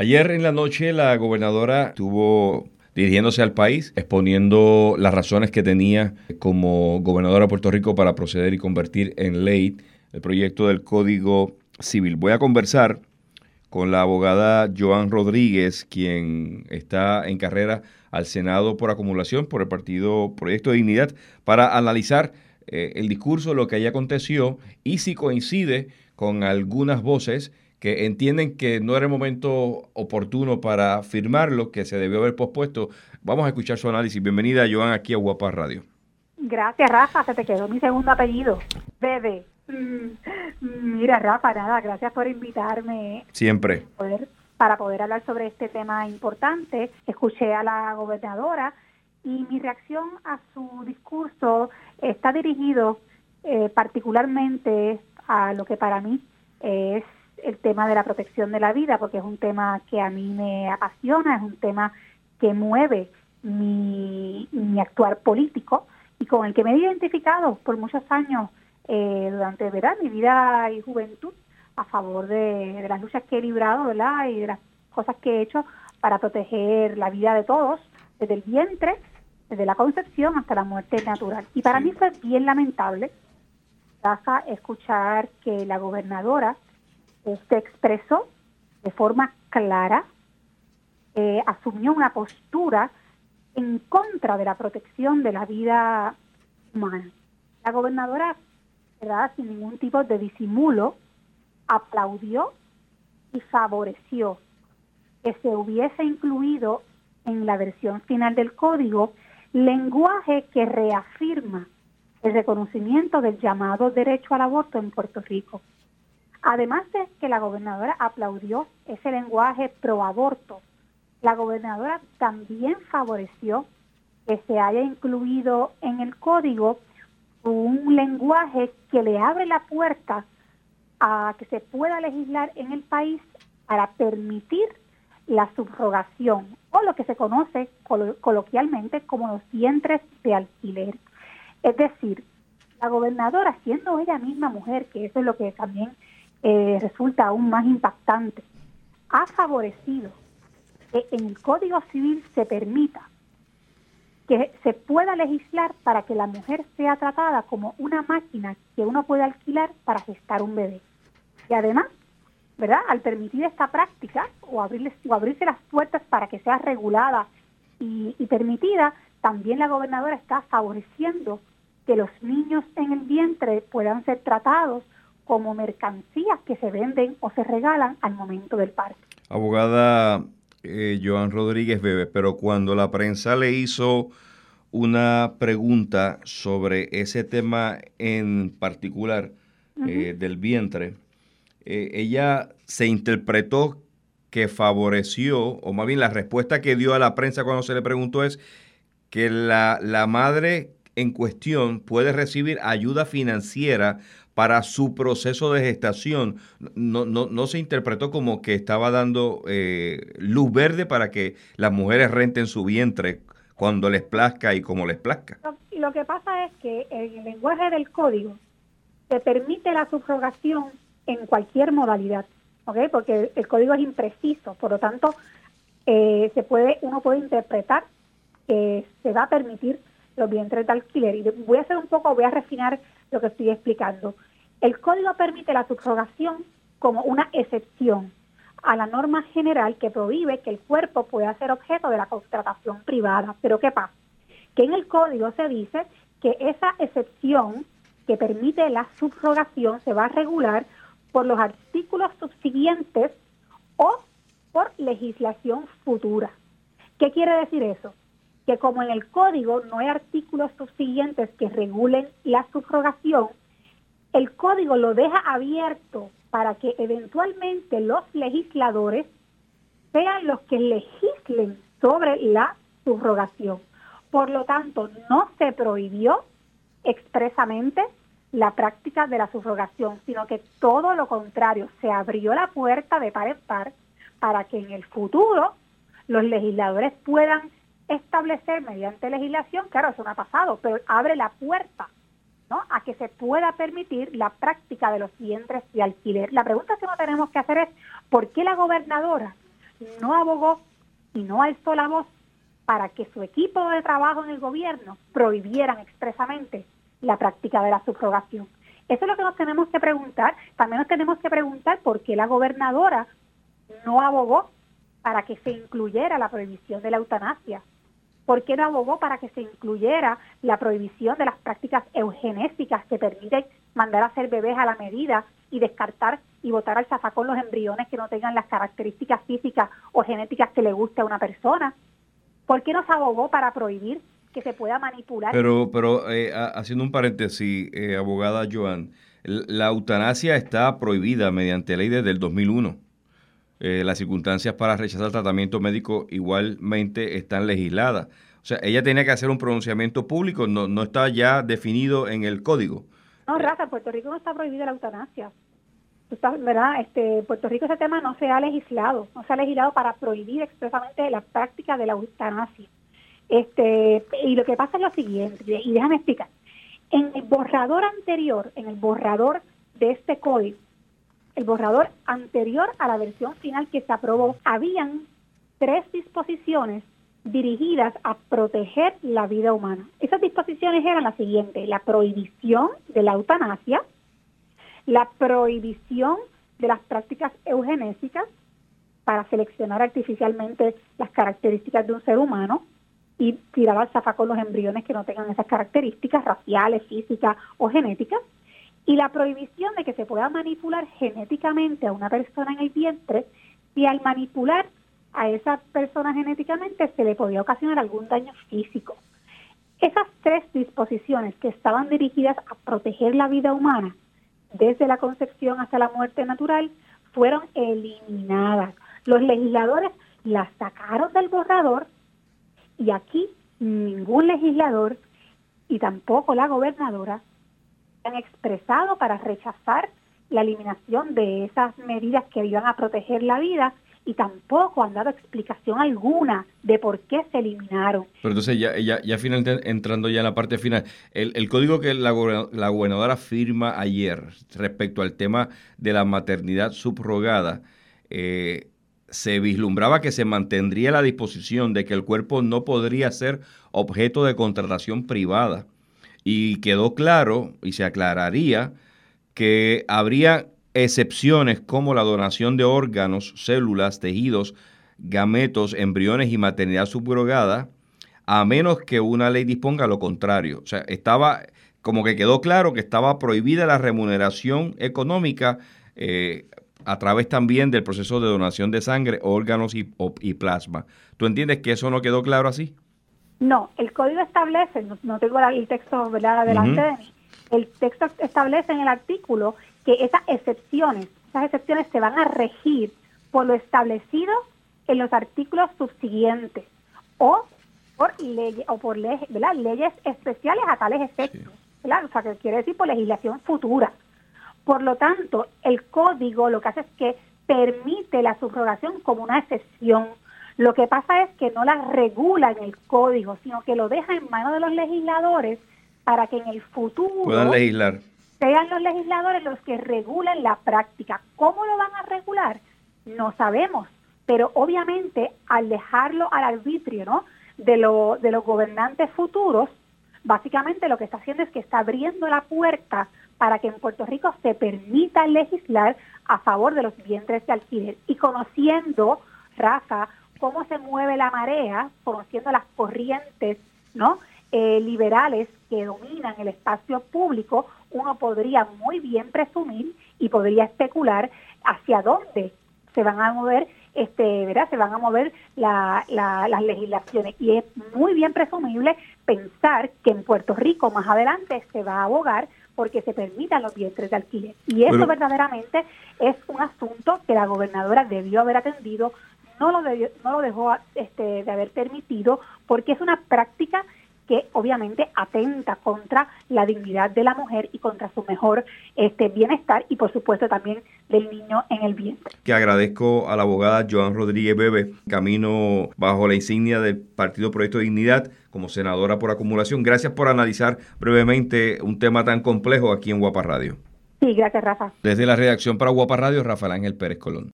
Ayer en la noche la gobernadora estuvo dirigiéndose al país, exponiendo las razones que tenía como gobernadora de Puerto Rico para proceder y convertir en ley el proyecto del Código Civil. Voy a conversar con la abogada Joan Rodríguez, quien está en carrera al Senado por acumulación por el partido Proyecto de Dignidad, para analizar eh, el discurso, lo que allí aconteció y si coincide con algunas voces que entienden que no era el momento oportuno para firmarlo, que se debió haber pospuesto. Vamos a escuchar su análisis. Bienvenida, Joan, aquí a Guapa Radio. Gracias, Rafa. Se te quedó mi segundo apellido. Bebe. Mm, mira, Rafa, nada, gracias por invitarme. Siempre. para poder hablar sobre este tema importante. Escuché a la gobernadora y mi reacción a su discurso está dirigido eh, particularmente a lo que para mí es el tema de la protección de la vida, porque es un tema que a mí me apasiona, es un tema que mueve mi, mi actuar político y con el que me he identificado por muchos años eh, durante ¿verdad? mi vida y juventud a favor de, las luchas que he librado ¿verdad? y de las cosas que he hecho para proteger la vida de todos, desde el vientre, desde la concepción hasta la muerte natural. Y para mí fue bien lamentable, escuchar que la gobernadora se expresó de forma clara, eh, asumió una postura en contra de la protección de la vida humana. La gobernadora, ¿verdad? sin ningún tipo de disimulo, aplaudió y favoreció que se hubiese incluido en la versión final del código lenguaje que reafirma el reconocimiento del llamado derecho al aborto en Puerto Rico. Además de que la gobernadora aplaudió ese lenguaje pro aborto, la gobernadora también favoreció que se haya incluido en el código un lenguaje que le abre la puerta a que se pueda legislar en el país para permitir la subrogación o lo que se conoce coloquialmente como los vientres de alquiler. Es decir, la gobernadora, siendo ella misma mujer, que eso es lo que también eh, resulta aún más impactante, ha favorecido que en el Código Civil se permita que se pueda legislar para que la mujer sea tratada como una máquina que uno puede alquilar para gestar un bebé. Y además, ¿verdad? Al permitir esta práctica o, abrirles, o abrirse las puertas para que sea regulada y, y permitida, también la gobernadora está favoreciendo que los niños en el vientre puedan ser tratados como mercancías que se venden o se regalan al momento del parto. Abogada eh, Joan Rodríguez Bebe, pero cuando la prensa le hizo una pregunta sobre ese tema en particular eh, del vientre, eh, ella se interpretó que favoreció, o más bien la respuesta que dio a la prensa cuando se le preguntó es que la, la madre en cuestión puede recibir ayuda financiera para su proceso de gestación. No, no, no se interpretó como que estaba dando eh, luz verde para que las mujeres renten su vientre cuando les plazca y como les plazca. Lo, lo que pasa es que en el lenguaje del código se permite la subrogación en cualquier modalidad, ¿ok? Porque el código es impreciso, por lo tanto, eh, se puede, uno puede interpretar que se va a permitir los vientres de alquiler. Y voy a hacer un poco, voy a refinar lo que estoy explicando. El código permite la subrogación como una excepción a la norma general que prohíbe que el cuerpo pueda ser objeto de la contratación privada. Pero ¿qué pasa? Que en el código se dice que esa excepción que permite la subrogación se va a regular por los artículos subsiguientes o por legislación futura. ¿Qué quiere decir eso? Que como en el código no hay artículos subsiguientes que regulen la subrogación, el código lo deja abierto para que eventualmente los legisladores sean los que legislen sobre la subrogación. Por lo tanto, no se prohibió expresamente la práctica de la subrogación, sino que todo lo contrario, se abrió la puerta de par en par para que en el futuro los legisladores puedan establecer mediante legislación, claro, eso no ha pasado, pero abre la puerta a que se pueda permitir la práctica de los vientres de alquiler. La pregunta que no tenemos que hacer es, ¿por qué la gobernadora no abogó y no alzó la voz para que su equipo de trabajo en el gobierno prohibieran expresamente la práctica de la subrogación. Eso es lo que nos tenemos que preguntar. También nos tenemos que preguntar por qué la gobernadora no abogó para que se incluyera la prohibición de la eutanasia. ¿Por qué no abogó para que se incluyera la prohibición de las prácticas eugenésicas que permiten mandar a hacer bebés a la medida y descartar y botar al zafacón los embriones que no tengan las características físicas o genéticas que le guste a una persona? ¿Por qué no se abogó para prohibir que se pueda manipular? Pero, pero eh, haciendo un paréntesis, eh, abogada Joan, la eutanasia está prohibida mediante ley desde el 2001. Eh, las circunstancias para rechazar tratamiento médico igualmente están legisladas. O sea, ella tenía que hacer un pronunciamiento público, no, no está ya definido en el código. No, Rafa, Puerto Rico no está prohibida la eutanasia. ¿verdad? Este, Puerto Rico ese tema no se ha legislado, no se ha legislado para prohibir expresamente la práctica de la eutanasia. Este, y lo que pasa es lo siguiente, y déjame explicar. En el borrador anterior, en el borrador de este código, el borrador anterior a la versión final que se aprobó, habían tres disposiciones dirigidas a proteger la vida humana. Esas disposiciones eran las siguientes, la prohibición de la eutanasia, la prohibición de las prácticas eugenésicas para seleccionar artificialmente las características de un ser humano y tirar al zafacón los embriones que no tengan esas características raciales, físicas o genéticas, y la prohibición de que se pueda manipular genéticamente a una persona en el vientre si al manipular a esa persona genéticamente se le podía ocasionar algún daño físico. Esas tres disposiciones que estaban dirigidas a proteger la vida humana desde la concepción hasta la muerte natural fueron eliminadas. Los legisladores las sacaron del borrador y aquí ningún legislador y tampoco la gobernadora han expresado para rechazar la eliminación de esas medidas que iban a proteger la vida y tampoco han dado explicación alguna de por qué se eliminaron. Pero entonces ya, ya, ya finalmente entrando ya en la parte final, el, código que la, la, gobernadora firma ayer respecto al tema de la maternidad subrogada, eh, se vislumbraba que se mantendría la disposición de que el cuerpo no podría ser objeto de contratación privada y quedó claro y se aclararía que habría excepciones como la donación de órganos, células, tejidos, gametos, embriones y maternidad subrogada, a menos que una ley disponga lo contrario. O sea, estaba como que quedó claro que estaba prohibida la remuneración económica eh, a través también del proceso de donación de sangre, órganos y, y plasma. ¿Tú entiendes que eso no quedó claro así? No, el código establece, no, tengo el texto ¿verdad? delante de mí, el texto establece en el artículo que esas excepciones, esas excepciones se van a regir por lo establecido en los artículos subsiguientes o por leyes o por leyes, leyes especiales a tales efectos, o sea, que quiere decir por legislación futura. Por lo tanto, el código lo que hace es que permite la subrogación como una excepción lo que pasa es que no la regula en el código, sino que lo deja en manos de los legisladores para que en el futuro puedan legislar. Sean los legisladores los que regulen la práctica. ¿Cómo lo van a regular? No sabemos, pero obviamente al dejarlo al arbitrio, ¿no? De, lo, de los gobernantes futuros, básicamente lo que está haciendo es que está abriendo la puerta para que en Puerto Rico se permita legislar a favor de los vientres de alquiler. Y conociendo, Rafa, cómo se mueve la marea, conociendo las corrientes ¿no? Eh, liberales que dominan el espacio público, uno podría muy bien presumir y podría especular hacia dónde se van a mover este, ¿verdad? Se van a mover las legislaciones y es muy bien presumible pensar que en Puerto Rico más adelante se va a abogar porque se permitan los vientres de alquiler. Y eso verdaderamente es un asunto que la gobernadora debió haber atendido, no lo, no lo dejó este, de haber permitido porque es una práctica que obviamente atenta contra la dignidad de la mujer y contra su mejor este, bienestar y por supuesto también del niño en el vientre. Que agradezco a la abogada Joan Rodríguez Bebe, camino bajo la insignia del Partido Proyecto de Dignidad como senadora por acumulación. Gracias por analizar brevemente un tema tan complejo aquí en Guapa Radio. Sí, gracias Rafa. Desde la redacción para Guapa Radio, Rafael Ángel Pérez Colón.